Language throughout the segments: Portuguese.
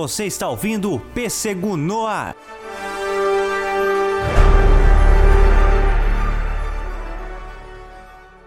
Você está ouvindo no ar.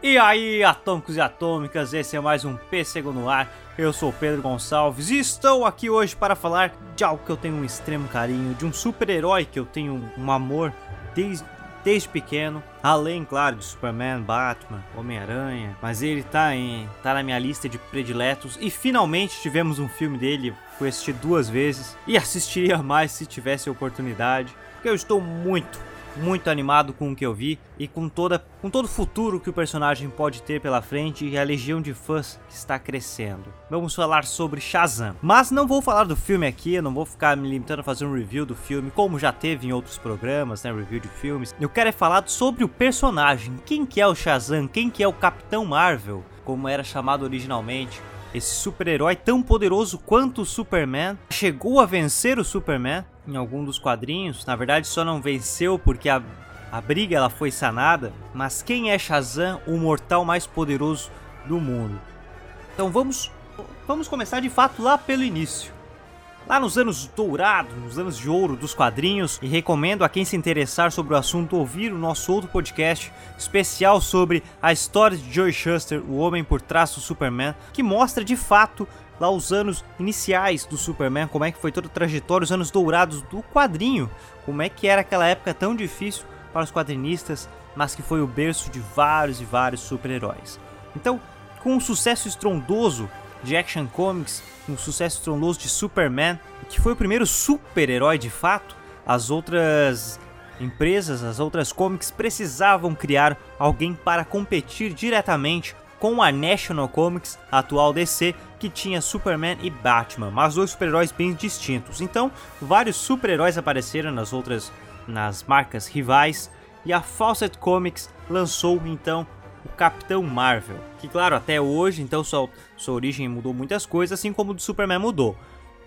E aí, atômicos e atômicas, esse é mais um Pêssego no ar. Eu sou Pedro Gonçalves e estou aqui hoje para falar de algo que eu tenho um extremo carinho, de um super-herói que eu tenho um amor desde, desde pequeno. Além, claro, de Superman, Batman, Homem-Aranha. Mas ele tá, em, tá na minha lista de prediletos. E finalmente tivemos um filme dele. Fui assistir duas vezes. E assistiria mais se tivesse oportunidade. Porque eu estou muito, muito animado com o que eu vi e com toda com todo o futuro que o personagem pode ter pela frente e a legião de fãs que está crescendo. Vamos falar sobre Shazam. Mas não vou falar do filme aqui, não vou ficar me limitando a fazer um review do filme, como já teve em outros programas, né, review de filmes. Eu quero é falar sobre o personagem, quem que é o Shazam, quem que é o Capitão Marvel, como era chamado originalmente. Esse super-herói tão poderoso quanto o Superman chegou a vencer o Superman em algum dos quadrinhos. Na verdade, só não venceu porque a, a briga ela foi sanada. Mas quem é Shazam, o mortal mais poderoso do mundo? Então vamos, vamos começar de fato lá pelo início. Lá nos anos dourados, nos anos de ouro dos quadrinhos, e recomendo a quem se interessar sobre o assunto ouvir o nosso outro podcast especial sobre a história de Joe Shuster, o homem por trás do Superman, que mostra de fato lá os anos iniciais do Superman, como é que foi toda a trajetória, os anos dourados do quadrinho, como é que era aquela época tão difícil para os quadrinistas, mas que foi o berço de vários e vários super-heróis. Então, com um sucesso estrondoso de Action Comics, um sucesso estrondoso de Superman, que foi o primeiro super-herói de fato, as outras empresas, as outras comics precisavam criar alguém para competir diretamente com a National Comics, a atual DC, que tinha Superman e Batman, mas dois super-heróis bem distintos. Então, vários super-heróis apareceram nas outras nas marcas rivais e a Fawcett Comics lançou então o Capitão Marvel, que claro, até hoje, então sua, sua origem mudou muitas coisas, assim como do Superman mudou.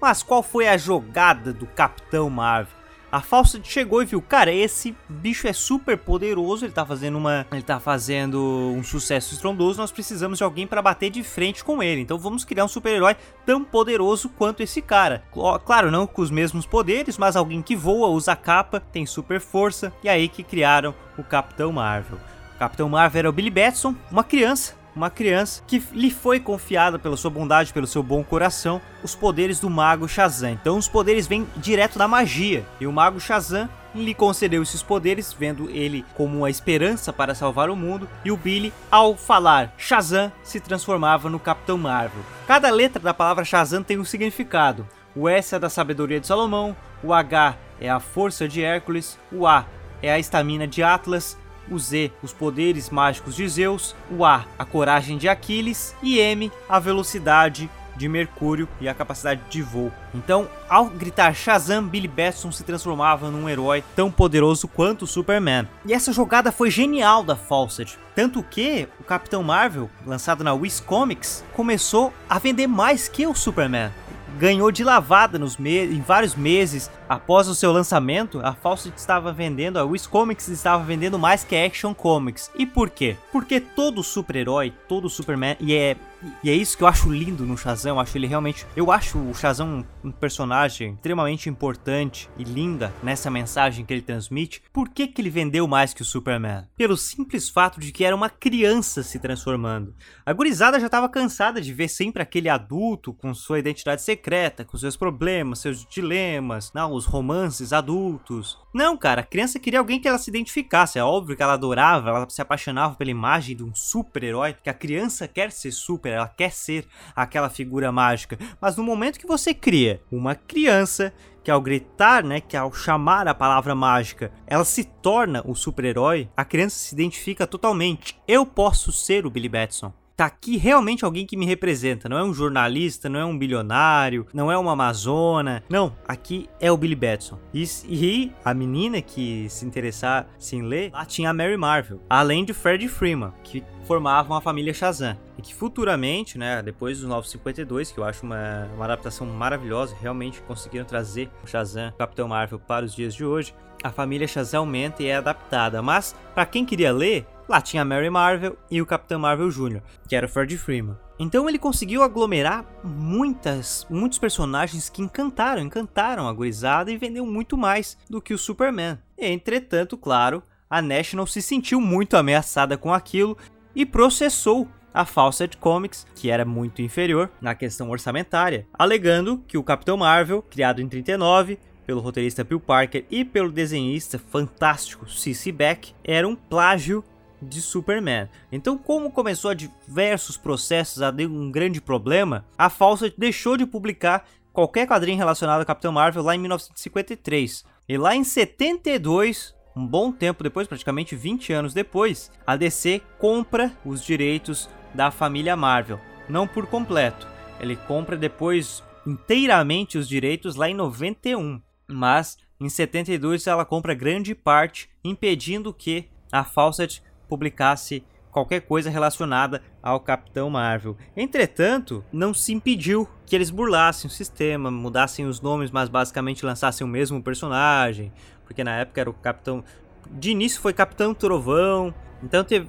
Mas qual foi a jogada do Capitão Marvel? A Fawcett chegou e viu, cara, esse bicho é super poderoso, ele tá fazendo uma, ele tá fazendo um sucesso estrondoso, nós precisamos de alguém para bater de frente com ele. Então vamos criar um super-herói tão poderoso quanto esse cara. Claro, não com os mesmos poderes, mas alguém que voa, usa capa, tem super força, e aí que criaram o Capitão Marvel. Capitão Marvel era o Billy Batson, uma criança uma criança que lhe foi confiada pela sua bondade, pelo seu bom coração, os poderes do mago Shazam. Então os poderes vêm direto da magia. E o mago Shazam lhe concedeu esses poderes, vendo ele como uma esperança para salvar o mundo, e o Billy, ao falar Shazam, se transformava no Capitão Marvel. Cada letra da palavra Shazam tem um significado. O S é da sabedoria de Salomão, o H é a força de Hércules, o A é a estamina de Atlas, o Z, os poderes mágicos de Zeus, o A, a coragem de Aquiles e M, a velocidade de Mercúrio e a capacidade de voo. Então, ao gritar Shazam, Billy Batson se transformava num herói tão poderoso quanto o Superman. E essa jogada foi genial da Fawcett, tanto que o Capitão Marvel, lançado na Wiz Comics, começou a vender mais que o Superman ganhou de lavada nos em vários meses após o seu lançamento, a Fawcett estava vendendo, a Wiz Comics estava vendendo mais que a Action Comics. E por quê? Porque todo super-herói, todo Superman, e é e é isso que eu acho lindo no Shazam, eu acho ele realmente, eu acho o Shazam um, personagem extremamente importante e linda nessa mensagem que ele transmite. Por que que ele vendeu mais que o Superman? Pelo simples fato de que era uma criança se transformando. A gurizada já estava cansada de ver sempre aquele adulto com sua identidade secreta, com seus problemas, seus dilemas, não, os romances adultos. Não, cara, a criança queria alguém que ela se identificasse. É óbvio que ela adorava, ela se apaixonava pela imagem de um super-herói, que a criança quer ser super, ela quer ser aquela figura mágica. Mas no momento que você cria uma criança que ao gritar, né, que ao chamar a palavra mágica, ela se torna o super-herói, a criança se identifica totalmente. Eu posso ser o Billy Batson tá aqui realmente alguém que me representa. Não é um jornalista, não é um bilionário, não é uma amazona. Não, aqui é o Billy Batson. E, e a menina que se interessar em ler, lá tinha a Mary Marvel, além de Fred Freeman, que formavam a família Shazam. E que futuramente, né, depois dos 952, que eu acho uma, uma adaptação maravilhosa, realmente conseguiram trazer o Shazam, o Capitão Marvel para os dias de hoje, a família Shazam aumenta e é adaptada. Mas, para quem queria ler, lá tinha Mary Marvel e o Capitão Marvel Jr., que era o Fred Freeman. Então ele conseguiu aglomerar muitas, muitos personagens que encantaram, encantaram a gurizada e vendeu muito mais do que o Superman. Entretanto, claro, a National se sentiu muito ameaçada com aquilo e processou a Fawcett Comics, que era muito inferior na questão orçamentária, alegando que o Capitão Marvel, criado em 39 pelo roteirista Bill Parker e pelo desenhista fantástico C.C. Beck, era um plágio de Superman. Então, como começou a diversos processos a ter um grande problema, a Fawcett deixou de publicar qualquer quadrinho relacionado ao Capitão Marvel lá em 1953. E lá em 72, um bom tempo depois, praticamente 20 anos depois, a DC compra os direitos da família Marvel, não por completo. Ele compra depois inteiramente os direitos lá em 91, mas em 72 ela compra grande parte, impedindo que a Fawcett publicasse qualquer coisa relacionada ao Capitão Marvel. Entretanto, não se impediu que eles burlassem o sistema, mudassem os nomes, mas basicamente lançassem o mesmo personagem, porque na época era o Capitão. De início foi Capitão Trovão, então teve...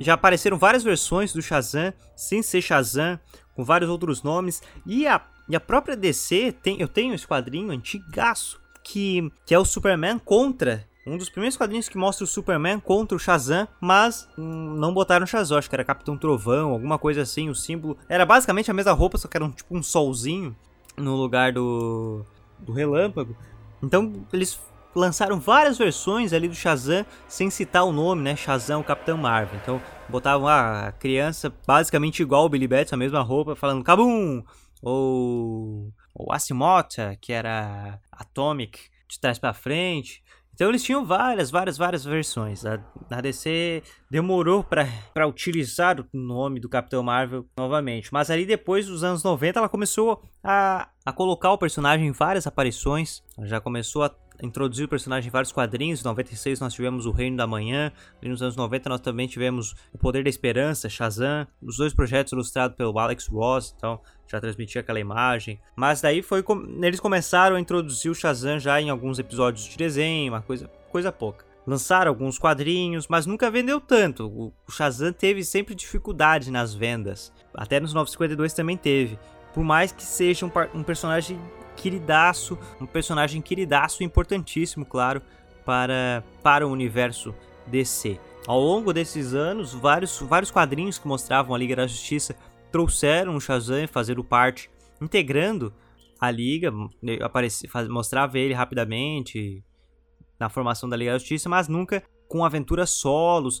já apareceram várias versões do Shazam sem ser Shazam, com vários outros nomes, e a, e a própria DC tem, eu tenho esse quadrinho antigaço que, que é o Superman contra um dos primeiros quadrinhos que mostra o Superman contra o Shazam, mas hum, não botaram o Shazam, acho que era Capitão Trovão, alguma coisa assim, o símbolo. Era basicamente a mesma roupa, só que era um, tipo um solzinho no lugar do, do relâmpago. Então eles lançaram várias versões ali do Shazam sem citar o nome, né? Shazam, o Capitão Marvel. Então botavam ah, a criança basicamente igual o Billy Batson, a mesma roupa, falando Kabum! Ou, ou Asimota, que era Atomic, de trás para frente. Então eles tinham várias, várias, várias versões. A, a DC demorou para utilizar o nome do Capitão Marvel novamente. Mas ali depois dos anos 90 ela começou a, a colocar o personagem em várias aparições. Ela já começou a introduzir o personagem em vários quadrinhos. Em 96 nós tivemos o Reino da Manhã. E nos anos 90 nós também tivemos o Poder da Esperança, Shazam. Os dois projetos ilustrados pelo Alex Ross. Então já transmitia aquela imagem. Mas daí foi eles começaram a introduzir o Shazam já em alguns episódios de desenho, uma coisa, coisa pouca. Lançaram alguns quadrinhos, mas nunca vendeu tanto. O Shazam teve sempre dificuldade nas vendas. Até nos 952 também teve. Por mais que seja um, um personagem queridaço, um personagem queridaço importantíssimo, claro, para, para o universo DC. Ao longo desses anos, vários, vários quadrinhos que mostravam a Liga da Justiça trouxeram o Shazam fazendo parte, integrando a liga, aparecia, mostrava ele rapidamente na formação da Liga da Justiça, mas nunca com aventuras solos.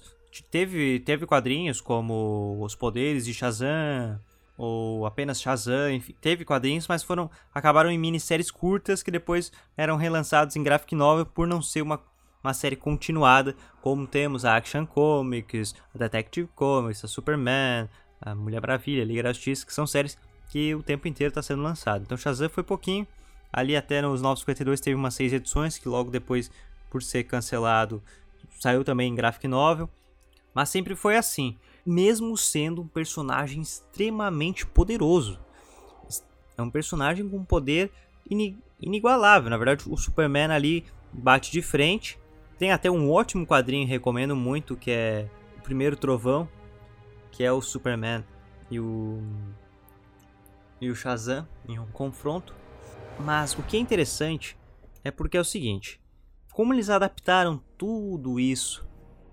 Teve, teve quadrinhos como Os Poderes de Shazam, ou apenas Shazam, enfim, teve quadrinhos, mas foram acabaram em minisséries curtas que depois eram relançados em graphic novel por não ser uma, uma série continuada, como temos a Action Comics, a Detective Comics, a Superman, a Mulher Maravilha, Liga da Justiça, que são séries que o tempo inteiro está sendo lançado. Então Shazam foi pouquinho, ali até nos 952 teve umas seis edições, que logo depois, por ser cancelado, saiu também em graphic novel. Mas sempre foi assim, mesmo sendo um personagem extremamente poderoso. É um personagem com poder inigualável. Na verdade, o Superman ali bate de frente. Tem até um ótimo quadrinho, recomendo muito, que é o primeiro Trovão, que é o Superman e o e o Shazam em um confronto. Mas o que é interessante é porque é o seguinte, como eles adaptaram tudo isso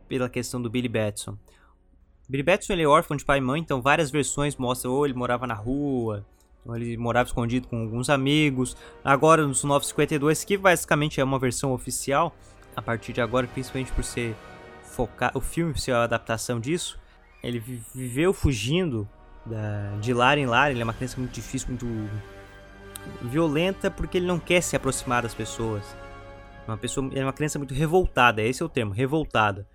pela questão do Billy Batson. Batson ele é órfão de pai e mãe, então várias versões mostram ou ele morava na rua, ou ele morava escondido com alguns amigos. Agora nos 952, que basicamente é uma versão oficial, a partir de agora, principalmente por ser focar o filme ser a adaptação disso, ele viveu fugindo da, de lar em lar. Ele é uma criança muito difícil, muito violenta, porque ele não quer se aproximar das pessoas. Uma pessoa, é uma criança muito revoltada, esse é o termo, revoltada.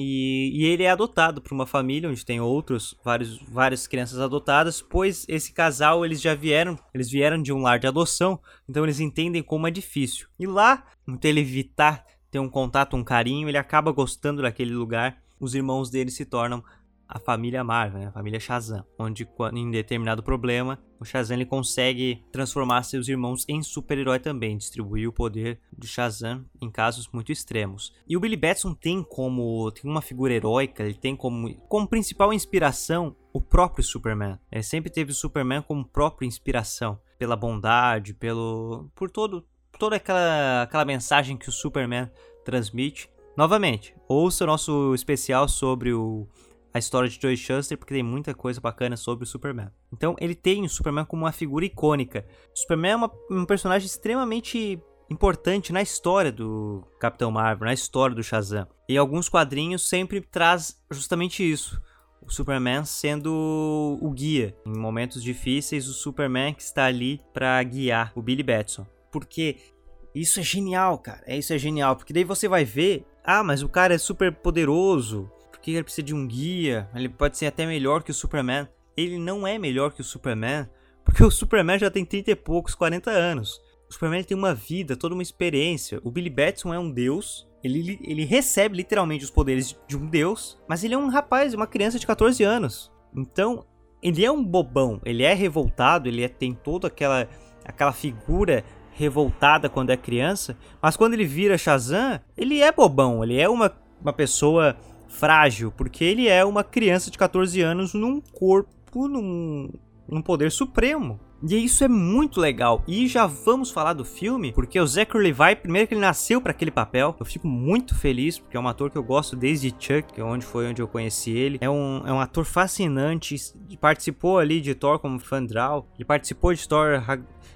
E, e, ele é adotado por uma família onde tem outros, vários, várias crianças adotadas, pois esse casal eles já vieram, eles vieram de um lar de adoção, então eles entendem como é difícil. E lá, então ele evitar ter um contato, um carinho, ele acaba gostando daquele lugar. Os irmãos dele se tornam a família Marvel, né? a família Shazam, onde em determinado problema o Shazam ele consegue transformar seus irmãos em super-herói também, distribuir o poder de Shazam em casos muito extremos. E o Billy Batson tem como tem uma figura heróica, ele tem como como principal inspiração o próprio Superman. Ele sempre teve o Superman como própria inspiração pela bondade, pelo por todo toda aquela aquela mensagem que o Superman transmite. Novamente, ouça o nosso especial sobre o a história de Joey Shuster, porque tem muita coisa bacana sobre o Superman. Então, ele tem o Superman como uma figura icônica. O Superman é uma, um personagem extremamente importante na história do Capitão Marvel, na história do Shazam. E alguns quadrinhos sempre traz justamente isso. O Superman sendo o guia. Em momentos difíceis, o Superman que está ali para guiar o Billy Batson. Porque isso é genial, cara. É isso é genial, porque daí você vai ver, ah, mas o cara é super poderoso, que ele precisa de um guia, ele pode ser até melhor que o Superman. Ele não é melhor que o Superman, porque o Superman já tem 30 e poucos, 40 anos. O Superman tem uma vida, toda uma experiência. O Billy Batson é um deus, ele, ele recebe literalmente os poderes de um deus, mas ele é um rapaz, uma criança de 14 anos. Então, ele é um bobão, ele é revoltado, ele é, tem toda aquela, aquela figura revoltada quando é criança, mas quando ele vira Shazam, ele é bobão, ele é uma, uma pessoa frágil, porque ele é uma criança de 14 anos num corpo, num, num poder supremo. E isso é muito legal. E já vamos falar do filme, porque o Zachary Levi, primeiro que ele nasceu para aquele papel, eu fico muito feliz, porque é um ator que eu gosto desde Chuck, é onde foi onde eu conheci ele. É um, é um ator fascinante, participou ali de Thor como Fandral, ele participou de Thor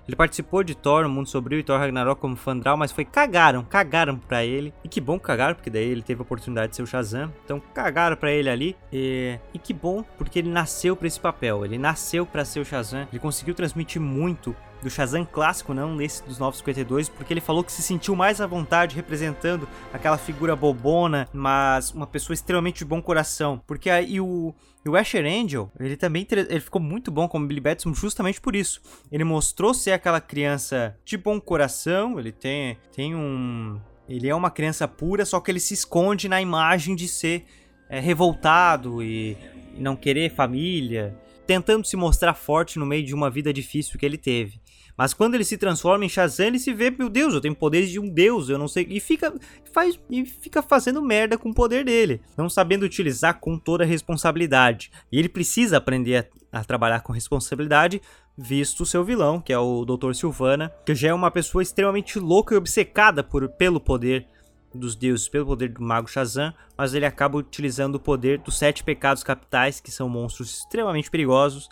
ele participou de Thor, O Mundo Sombrio e Thor Ragnarok como Fandral, mas foi cagaram, cagaram pra ele. E que bom que cagaram, porque daí ele teve a oportunidade de ser o Shazam. Então cagaram pra ele ali. E, e que bom, porque ele nasceu pra esse papel. Ele nasceu pra ser o Shazam. Ele conseguiu transmitir muito do Shazam clássico, não nesse dos 952, porque ele falou que se sentiu mais à vontade representando aquela figura bobona, mas uma pessoa extremamente de bom coração. Porque aí o, o Asher Angel, ele também ele ficou muito bom como Billy Batson justamente por isso. Ele mostrou ser aquela criança de bom coração, ele tem, tem um... Ele é uma criança pura, só que ele se esconde na imagem de ser é, revoltado e, e não querer família, tentando se mostrar forte no meio de uma vida difícil que ele teve. Mas quando ele se transforma em Shazam, ele se vê, meu Deus, eu tenho poderes de um deus, eu não sei. E fica, faz, e fica fazendo merda com o poder dele, não sabendo utilizar com toda a responsabilidade. E ele precisa aprender a, a trabalhar com responsabilidade, visto o seu vilão, que é o Dr. Silvana, que já é uma pessoa extremamente louca e obcecada por, pelo poder dos deuses, pelo poder do mago Shazam, mas ele acaba utilizando o poder dos sete pecados capitais, que são monstros extremamente perigosos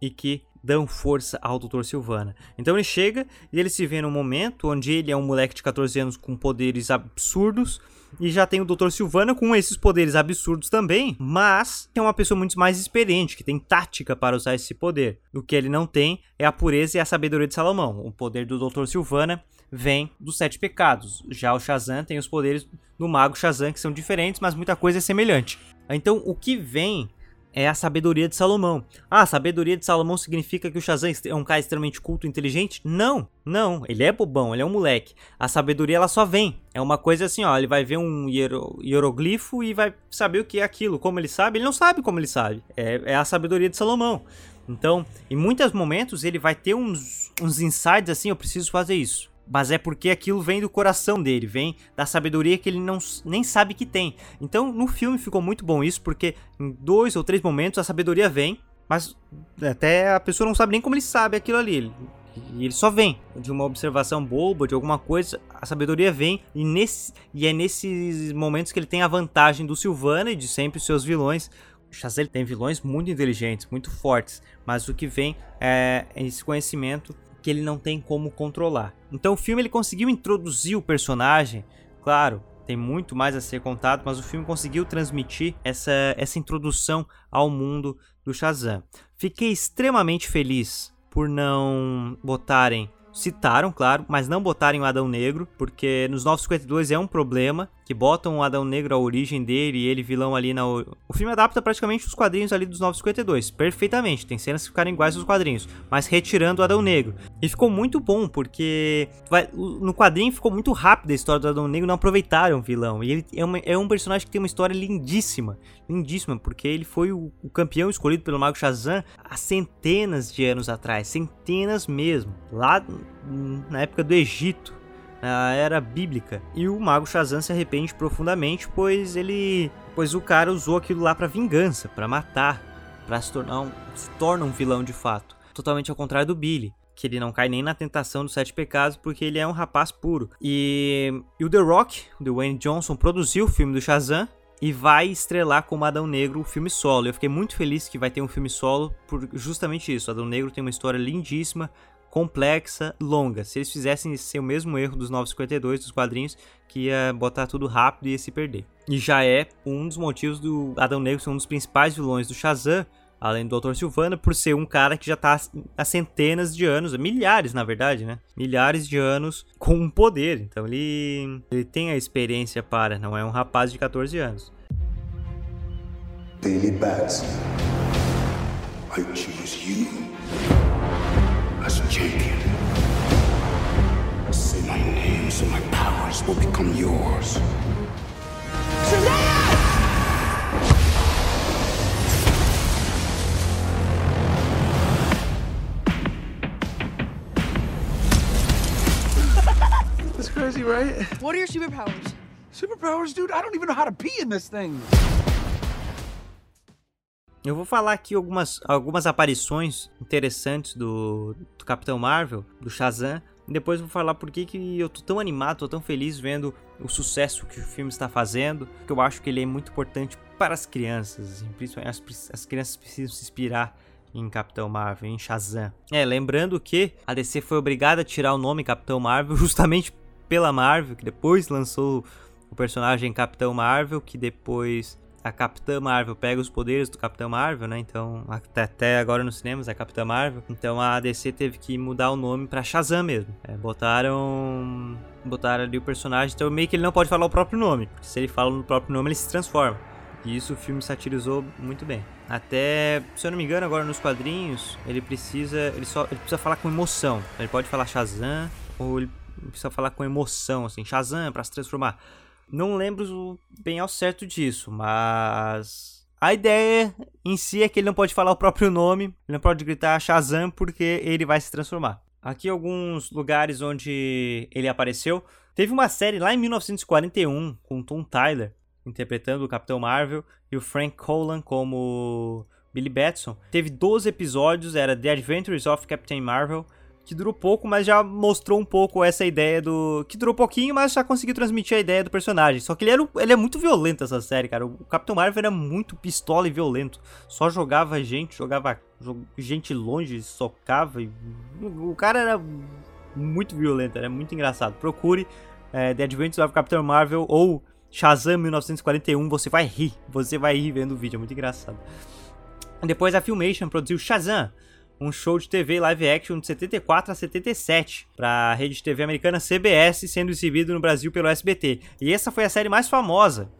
e que dão força ao Dr. Silvana. Então ele chega e ele se vê num momento onde ele é um moleque de 14 anos com poderes absurdos e já tem o Dr. Silvana com esses poderes absurdos também, mas é uma pessoa muito mais experiente, que tem tática para usar esse poder. O que ele não tem é a pureza e a sabedoria de Salomão. O poder do Dr. Silvana vem dos sete pecados. Já o Shazam tem os poderes do mago Shazam que são diferentes, mas muita coisa é semelhante. Então, o que vem é a sabedoria de Salomão. Ah, a sabedoria de Salomão significa que o Shazam é um cara extremamente culto e inteligente? Não, não, ele é bobão, ele é um moleque. A sabedoria ela só vem. É uma coisa assim, ó, ele vai ver um hiero, hieroglifo e vai saber o que é aquilo. Como ele sabe? Ele não sabe como ele sabe. É, é a sabedoria de Salomão. Então, em muitos momentos ele vai ter uns, uns insights assim, eu preciso fazer isso mas é porque aquilo vem do coração dele, vem da sabedoria que ele não, nem sabe que tem. Então, no filme ficou muito bom isso, porque em dois ou três momentos a sabedoria vem, mas até a pessoa não sabe nem como ele sabe aquilo ali. E ele só vem de uma observação boba, de alguma coisa, a sabedoria vem e, nesse, e é nesses momentos que ele tem a vantagem do Silvana e de sempre os seus vilões. O Chazelle tem vilões muito inteligentes, muito fortes, mas o que vem é esse conhecimento que ele não tem como controlar. Então o filme ele conseguiu introduzir o personagem, claro, tem muito mais a ser contado, mas o filme conseguiu transmitir essa, essa introdução ao mundo do Shazam. Fiquei extremamente feliz por não botarem Citaram, claro, mas não botarem o Adão Negro, porque nos 952 é um problema. Que botam o Adão Negro, a origem dele e ele vilão ali na. O filme adapta praticamente os quadrinhos ali dos 952, perfeitamente. Tem cenas que ficaram iguais aos quadrinhos, mas retirando o Adão Negro. E ficou muito bom, porque vai... no quadrinho ficou muito rápido a história do Adão Negro, não aproveitaram o vilão. E ele é, uma... é um personagem que tem uma história lindíssima, lindíssima, porque ele foi o, o campeão escolhido pelo Mago Shazam há centenas de anos atrás, centenas mesmo, lá na época do Egito na era bíblica. E o mago Shazam se arrepende profundamente, pois ele, pois o cara usou aquilo lá para vingança, para matar, para se tornar um, se torna um vilão de fato. Totalmente ao contrário do Billy, que ele não cai nem na tentação dos sete pecados porque ele é um rapaz puro. E, e o The Rock, o Dwayne Johnson, produziu o filme do Shazam e vai estrelar como Adão Negro o filme solo. Eu fiquei muito feliz que vai ter um filme solo por justamente isso. Adão Negro tem uma história lindíssima, complexa, longa. Se eles fizessem ser o mesmo erro dos 952 dos quadrinhos, que ia botar tudo rápido e ia se perder. E já é um dos motivos do Adão Negro ser um dos principais vilões do Shazam, além do Dr. Silvana, por ser um cara que já tá há centenas de anos, milhares na verdade, né? Milhares de anos com um poder. Então ele, ele tem a experiência para, não é um rapaz de 14 anos. Daily Bats. I choose you. As a champion. Say my name so my powers will become yours. Shazam! That's crazy, right? What are your superpowers? Superpowers, dude? I don't even know how to pee in this thing. Eu vou falar aqui algumas, algumas aparições interessantes do, do Capitão Marvel, do Shazam. Depois vou falar por que, que eu tô tão animado, tô tão feliz vendo o sucesso que o filme está fazendo. Que eu acho que ele é muito importante para as crianças. Principalmente as, as crianças precisam se inspirar em Capitão Marvel, em Shazam. É, lembrando que a DC foi obrigada a tirar o nome Capitão Marvel justamente pela Marvel, que depois lançou o personagem Capitão Marvel, que depois a Capitã Marvel pega os poderes do Capitão Marvel, né? Então, até, agora nos cinemas é a Capitã Marvel. Então a DC teve que mudar o nome pra Shazam mesmo. É, botaram. Botaram ali o personagem, então meio que ele não pode falar o próprio nome. Se ele fala no próprio nome, ele se transforma. E isso o filme satirizou muito bem. Até, se eu não me engano, agora nos quadrinhos, ele precisa. Ele só ele precisa falar com emoção. Ele pode falar Shazam, ou ele precisa falar com emoção, assim, Shazam para se transformar. Não lembro bem ao certo disso, mas a ideia em si é que ele não pode falar o próprio nome, ele não pode gritar Shazam porque ele vai se transformar. Aqui alguns lugares onde ele apareceu. Teve uma série lá em 1941 com Tom Tyler interpretando o Capitão Marvel e o Frank Colan como Billy Batson. Teve 12 episódios, era The Adventures of Captain Marvel que durou pouco, mas já mostrou um pouco essa ideia do. Que durou pouquinho, mas já conseguiu transmitir a ideia do personagem. Só que ele, era, ele é muito violento essa série, cara. O Capitão Marvel era muito pistola e violento. Só jogava gente, jogava gente longe, socava. E... O cara era muito violento, era muito engraçado. Procure é, The Adventures of Captain Marvel ou Shazam 1941, você vai rir. Você vai rir vendo o vídeo, é muito engraçado. Depois a Filmation produziu Shazam um show de TV live action de 74 a 77 para a rede de TV americana CBS, sendo exibido no Brasil pelo SBT. E essa foi a série mais famosa,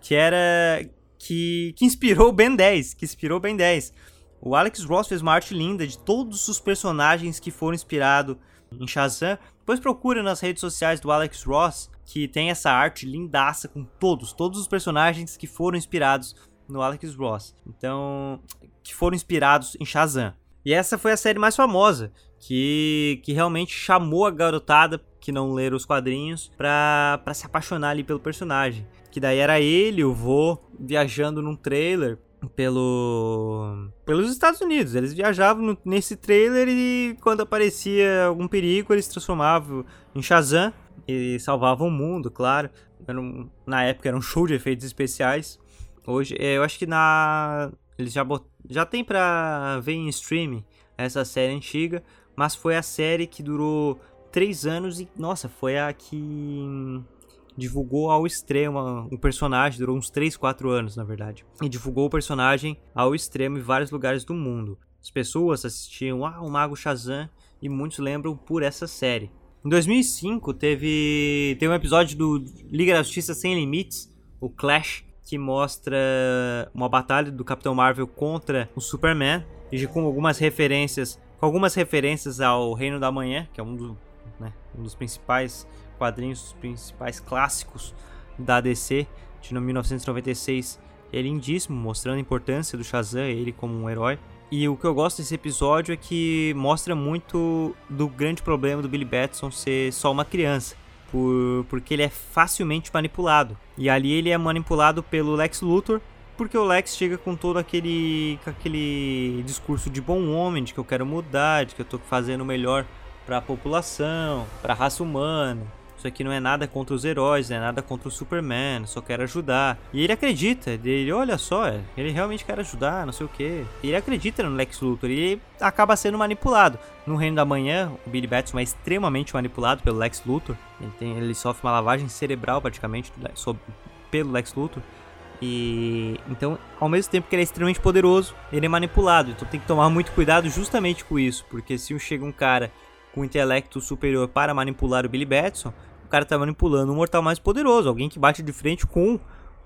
que era que, que inspirou o Ben 10, que inspirou Ben 10. O Alex Ross fez uma arte linda de todos os personagens que foram inspirados em Shazam. Depois procura nas redes sociais do Alex Ross, que tem essa arte lindaça com todos, todos os personagens que foram inspirados no Alex Ross. Então, que foram inspirados em Shazam. E essa foi a série mais famosa, que, que realmente chamou a garotada que não leram os quadrinhos pra, se apaixonar ali pelo personagem. Que daí era ele, o vô, viajando num trailer pelo pelos Estados Unidos. Eles viajavam nesse trailer e quando aparecia algum perigo, eles se transformavam em Shazam e salvavam o mundo, claro. Um, na época era um show de efeitos especiais. Hoje, eu acho que na eles já, bot... já tem pra ver em streaming essa série antiga, mas foi a série que durou três anos e, nossa, foi a que divulgou ao extremo o personagem, durou uns 3, 4 anos, na verdade. E divulgou o personagem ao extremo em vários lugares do mundo. As pessoas assistiam ah, o Mago Shazam e muitos lembram por essa série. Em 2005 teve, teve um episódio do Liga da Justiça Sem Limites, o Clash, que mostra uma batalha do Capitão Marvel contra o Superman e com algumas referências, com algumas referências ao Reino da Manhã, que é um, do, né, um dos principais quadrinhos, os principais clássicos da DC de 1996. É lindíssimo, mostrando a importância do Shazam, ele como um herói. E o que eu gosto desse episódio é que mostra muito do grande problema do Billy Batson ser só uma criança. Por, porque ele é facilmente manipulado. E ali ele é manipulado pelo Lex Luthor, porque o Lex chega com todo aquele, aquele discurso de bom homem, de que eu quero mudar, de que eu tô fazendo melhor para a população, para a raça humana. Isso aqui não é nada contra os heróis, não é nada contra o Superman, só quero ajudar. E ele acredita, ele olha só, ele realmente quer ajudar, não sei o que. Ele acredita no Lex Luthor e acaba sendo manipulado. No Reino da Manhã, o Billy Batson é extremamente manipulado pelo Lex Luthor. Ele, tem, ele sofre uma lavagem cerebral praticamente pelo Lex Luthor. E então, ao mesmo tempo que ele é extremamente poderoso, ele é manipulado. Então tem que tomar muito cuidado justamente com isso, porque se chega um cara com intelecto superior para manipular o Billy Batson, o cara tá manipulando um mortal mais poderoso, alguém que bate de frente com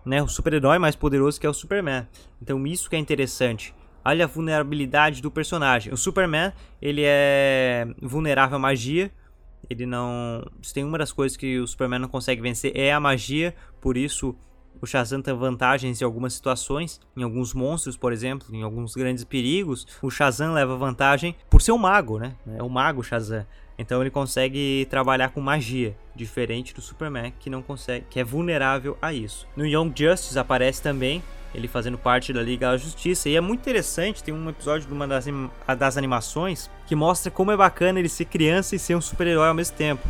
né, o super-herói mais poderoso que é o Superman. Então isso que é interessante. Olha a vulnerabilidade do personagem. O Superman, ele é vulnerável à magia. Ele não. Se tem uma das coisas que o Superman não consegue vencer é a magia, por isso o Shazam tem vantagens em algumas situações, em alguns monstros, por exemplo, em alguns grandes perigos. O Shazam leva vantagem por ser um mago, né? É o mago Shazam. Então ele consegue trabalhar com magia, diferente do Superman que não consegue, que é vulnerável a isso. No Young Justice aparece também ele fazendo parte da Liga da Justiça. E é muito interessante, tem um episódio de uma das, das animações que mostra como é bacana ele ser criança e ser um super-herói ao mesmo tempo.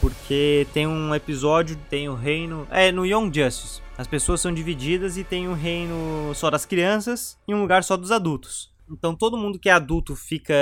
Porque tem um episódio, tem o reino. É, no Young Justice. As pessoas são divididas e tem um reino só das crianças e um lugar só dos adultos. Então todo mundo que é adulto fica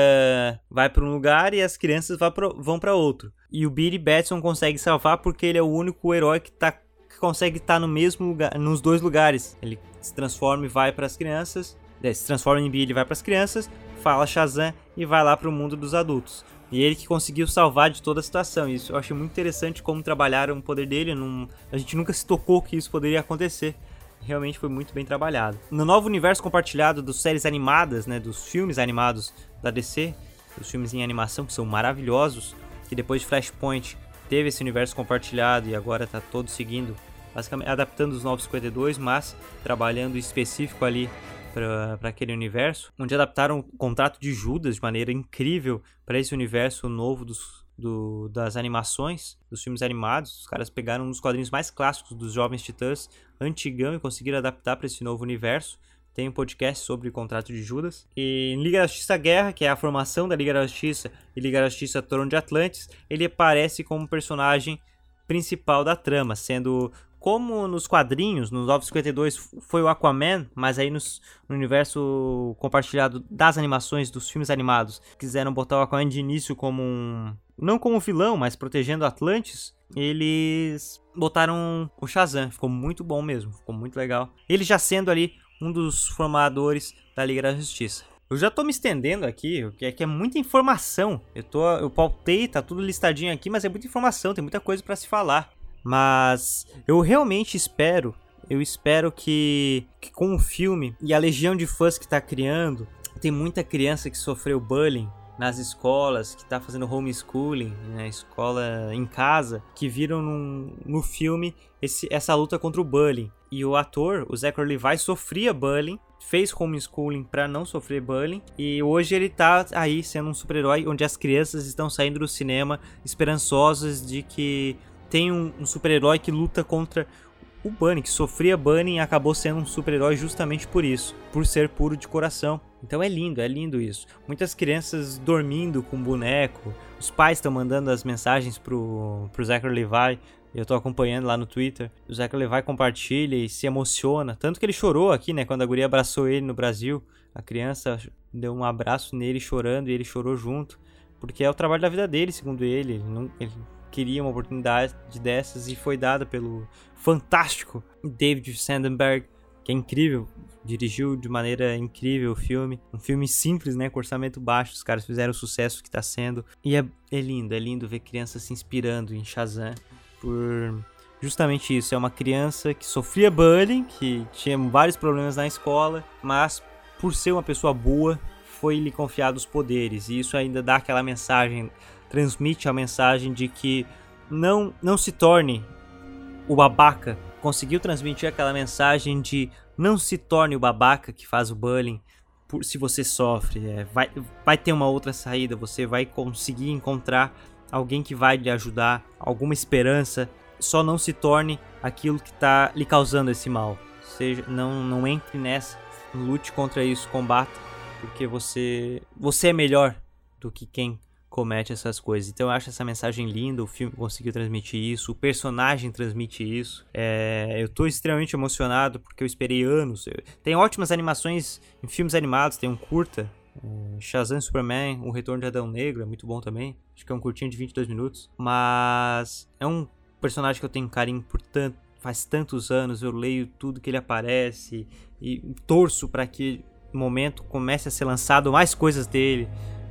vai para um lugar e as crianças vão para outro. E o Billy Batson consegue salvar porque ele é o único herói que, tá, que consegue estar tá no mesmo lugar, nos dois lugares. Ele se transforma e vai para as crianças, é, se transforma em Billy e vai para as crianças, fala Shazam e vai lá para o mundo dos adultos. E ele que conseguiu salvar de toda a situação. Isso eu achei muito interessante como trabalharam o poder dele. Num... A gente nunca se tocou que isso poderia acontecer realmente foi muito bem trabalhado. No novo universo compartilhado dos séries animadas, né, dos filmes animados da DC, os filmes em animação que são maravilhosos, que depois de Flashpoint teve esse universo compartilhado e agora está todo seguindo, basicamente adaptando os 952, mas trabalhando específico ali para aquele universo, onde adaptaram o contrato de Judas de maneira incrível para esse universo novo dos, do, das animações, dos filmes animados. Os caras pegaram um dos quadrinhos mais clássicos dos Jovens Titãs, antigão, e conseguiram adaptar para esse novo universo. Tem um podcast sobre o contrato de Judas. E em Liga da Justiça Guerra, que é a formação da Liga da Justiça e Liga da Justiça Trono de Atlantis, ele aparece como personagem principal da trama, sendo como nos quadrinhos, nos 952 foi o Aquaman, mas aí nos, no universo compartilhado das animações, dos filmes animados, quiseram botar o Aquaman de início como um. Não como vilão, mas protegendo Atlantis. Eles botaram o Shazam. Ficou muito bom mesmo. Ficou muito legal. Ele já sendo ali um dos formadores da Liga da Justiça. Eu já tô me estendendo aqui, o que é que é muita informação. Eu tô, eu pautei, tá tudo listadinho aqui, mas é muita informação, tem muita coisa para se falar. Mas eu realmente espero, eu espero que, que com o filme e a legião de fãs que está criando, tem muita criança que sofreu bullying nas escolas, que está fazendo homeschooling, na né, escola em casa, que viram num, no filme esse, essa luta contra o bullying. E o ator, o Zachary Levi, sofria bullying, fez homeschooling para não sofrer bullying, e hoje ele tá aí sendo um super-herói onde as crianças estão saindo do cinema esperançosas de que tem um, um super-herói que luta contra o Bunny, que sofria Bunny e acabou sendo um super-herói justamente por isso, por ser puro de coração. Então é lindo, é lindo isso. Muitas crianças dormindo com boneco, os pais estão mandando as mensagens pro, pro Zachary Levi. Eu tô acompanhando lá no Twitter. O Zachary Levi compartilha e se emociona. Tanto que ele chorou aqui, né? Quando a guria abraçou ele no Brasil. A criança deu um abraço nele chorando e ele chorou junto. Porque é o trabalho da vida dele, segundo ele. Ele, não, ele queria uma oportunidade dessas e foi dada pelo fantástico David Sandenberg, que é incrível. Dirigiu de maneira incrível o filme. Um filme simples, né? Com orçamento baixo. Os caras fizeram o sucesso que tá sendo. E é, é lindo, é lindo ver crianças se inspirando em Shazam por justamente isso. É uma criança que sofria bullying, que tinha vários problemas na escola, mas por ser uma pessoa boa, foi-lhe confiado os poderes. E isso ainda dá aquela mensagem, transmite a mensagem de que não, não se torne o babaca. Conseguiu transmitir aquela mensagem de não se torne o babaca que faz o bullying por, se você sofre. É, vai, vai ter uma outra saída, você vai conseguir encontrar alguém que vai lhe ajudar, alguma esperança. Só não se torne aquilo que está lhe causando esse mal. Seja, não, não entre nessa, lute contra isso, combata, porque você, você é melhor do que quem comete essas coisas. Então eu acho essa mensagem linda, o filme conseguiu transmitir isso, o personagem transmite isso. É, eu tô extremamente emocionado porque eu esperei anos. Tem ótimas animações em filmes animados, tem um curta, é, Shazam Superman, O Retorno de Adão Negro, é muito bom também. Acho que é um curtinho de 22 minutos, mas é um personagem que eu tenho carinho por tanto, faz tantos anos, eu leio tudo que ele aparece e torço para que no momento comece a ser lançado mais coisas dele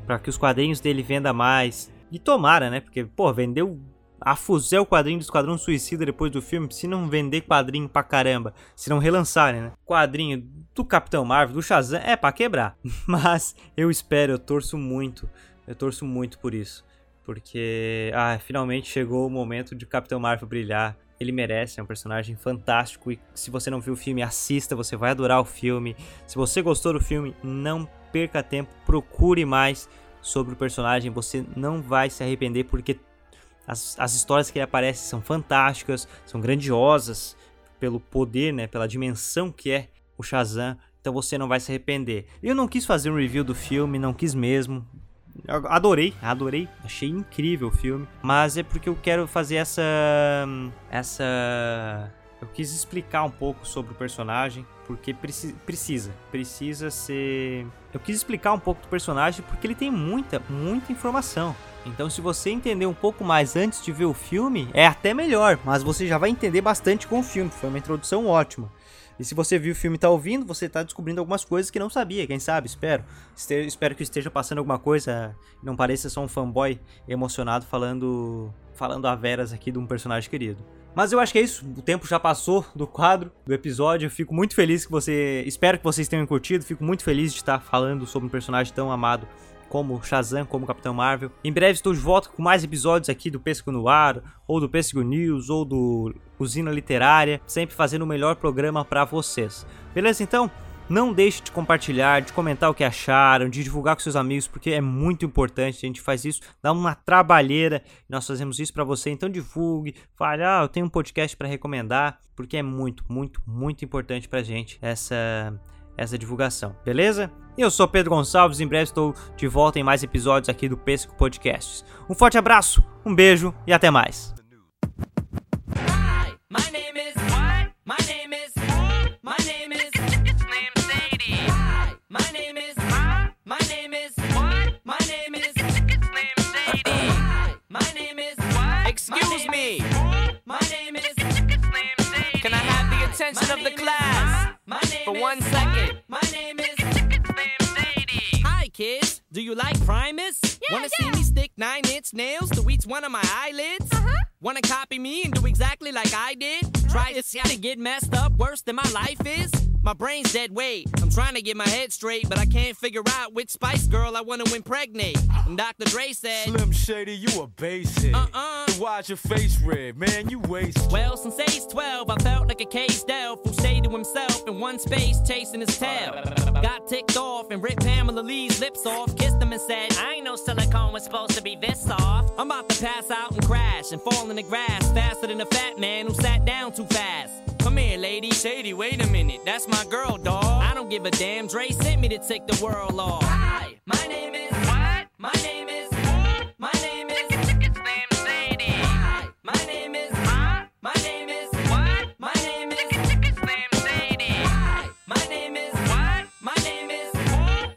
para que os quadrinhos dele venda mais. E tomara, né? Porque, pô, vendeu a fuzel o quadrinho do Esquadrão Suicida depois do filme, se não vender quadrinho pra caramba, se não relançarem, né? Quadrinho do Capitão Marvel, do Shazam, é para quebrar. Mas eu espero, eu torço muito, eu torço muito por isso. Porque, ah, finalmente chegou o momento de Capitão Marvel brilhar. Ele merece, é um personagem fantástico. E se você não viu o filme, assista, você vai adorar o filme. Se você gostou do filme, não perca tempo, procure mais sobre o personagem, você não vai se arrepender porque as, as histórias que ele aparece são fantásticas, são grandiosas pelo poder, né, pela dimensão que é o Shazam, então você não vai se arrepender. Eu não quis fazer um review do filme, não quis mesmo. Eu adorei, adorei, achei incrível o filme, mas é porque eu quero fazer essa essa eu quis explicar um pouco sobre o personagem, porque preci precisa, precisa ser. Eu quis explicar um pouco do personagem porque ele tem muita, muita informação. Então, se você entender um pouco mais antes de ver o filme, é até melhor, mas você já vai entender bastante com o filme. Foi uma introdução ótima. E se você viu o filme e tá ouvindo, você tá descobrindo algumas coisas que não sabia, quem sabe, espero. Este espero que esteja passando alguma coisa, não pareça só um fanboy emocionado falando falando a veras aqui de um personagem querido. Mas eu acho que é isso. O tempo já passou do quadro, do episódio. Eu fico muito feliz que você. Espero que vocês tenham curtido. Fico muito feliz de estar falando sobre um personagem tão amado como Shazam, como Capitão Marvel. Em breve estou de volta com mais episódios aqui do Pêssego no Ar, ou do Pêssego News, ou do Usina Literária, sempre fazendo o melhor programa para vocês. Beleza então? Não deixe de compartilhar, de comentar o que acharam, de divulgar com seus amigos, porque é muito importante. A gente faz isso, dá uma trabalheira. Nós fazemos isso para você, então divulgue. Fale, ah, eu tenho um podcast para recomendar, porque é muito, muito, muito importante pra gente essa essa divulgação, beleza? Eu sou Pedro Gonçalves, em breve estou de volta em mais episódios aqui do Pesco Podcasts. Um forte abraço, um beijo e até mais. attention one of my eyelids? Uh-huh. Wanna copy me and do exactly like I did? Try to see how to get messed up worse than my life is? My brain's dead weight. I'm trying to get my head straight, but I can't figure out which Spice Girl I want to impregnate. And Dr. Dre said, Slim Shady, you a basic. Uh-uh. So why's your face red? Man, you waste. Well, since age 12, I felt like a caged elf who stayed to himself in one space chasing his tail. Got ticked off and ripped Pamela Lee's lips off, kissed him and said, I ain't no silicone was supposed to be this soft. I'm about to pass out and crash and fall in the grass faster than a fat man who sat down too fast. Come here, lady. Shady, wait a minute. That's my girl, dog. I don't give a damn. Dre sent me to take the world off. Hi, my name is. What? My name is. My name is. Slim Shady. Hi, my name is. Huh? My name is. What? My name is. Slim Shady. Hi, my name is. What? My name is.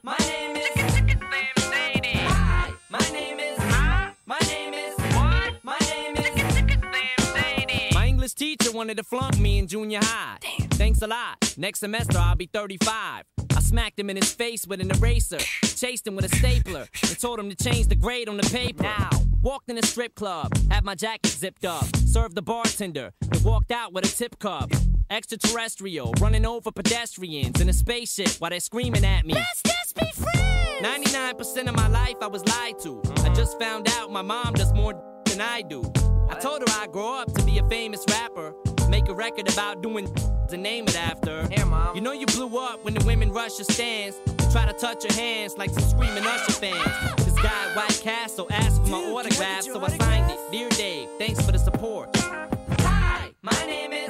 My name is. Slim Shady. Hi, my name is. Huh? My name is. What? My name is. Slim Shady. My English teacher wanted to flunk me in junior high. Damn. Thanks a lot. Next semester I'll be 35. I smacked him in his face with an eraser, chased him with a stapler, and told him to change the grade on the paper. Now, walked in a strip club, had my jacket zipped up, served the bartender, and walked out with a tip cup. Extraterrestrial, running over pedestrians in a spaceship while they're screaming at me. Let's just be friends! 99% of my life I was lied to. I just found out my mom does more than I do. I told her I'd grow up to be a famous rapper, make a record about doing to name it after. Here, Mom. You know you blew up when the women rush your stands try to touch your hands like some screaming Usher fans. This guy White Castle asked for my autograph, so I signed it. Dear Dave, thanks for the support. Hi, my name is.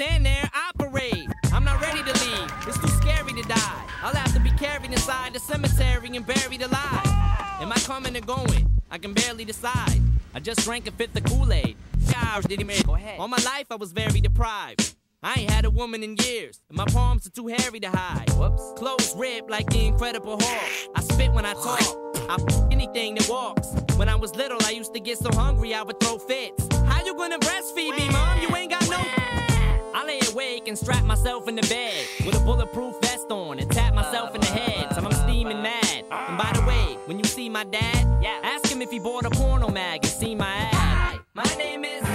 Stand there, operate. I'm not ready to leave. It's too scary to die. I'll have to be carried inside the cemetery and buried alive. Am I coming or going? I can barely decide. I just drank a fifth of Kool-Aid. Gosh, did he make? Go ahead. All my life I was very deprived. I ain't had a woman in years, and my palms are too hairy to hide. Whoops. Clothes ripped like the Incredible Hulk. I spit when I talk. I f- anything that walks. When I was little, I used to get so hungry I would throw fits. How you gonna breastfeed me, mom? You ain't got no. I lay awake and strap myself in the bed with a bulletproof vest on and tap myself in the head. So I'm steaming mad. And by the way, when you see my dad, yeah. ask him if he bought a porno mag and see my ad. My name is.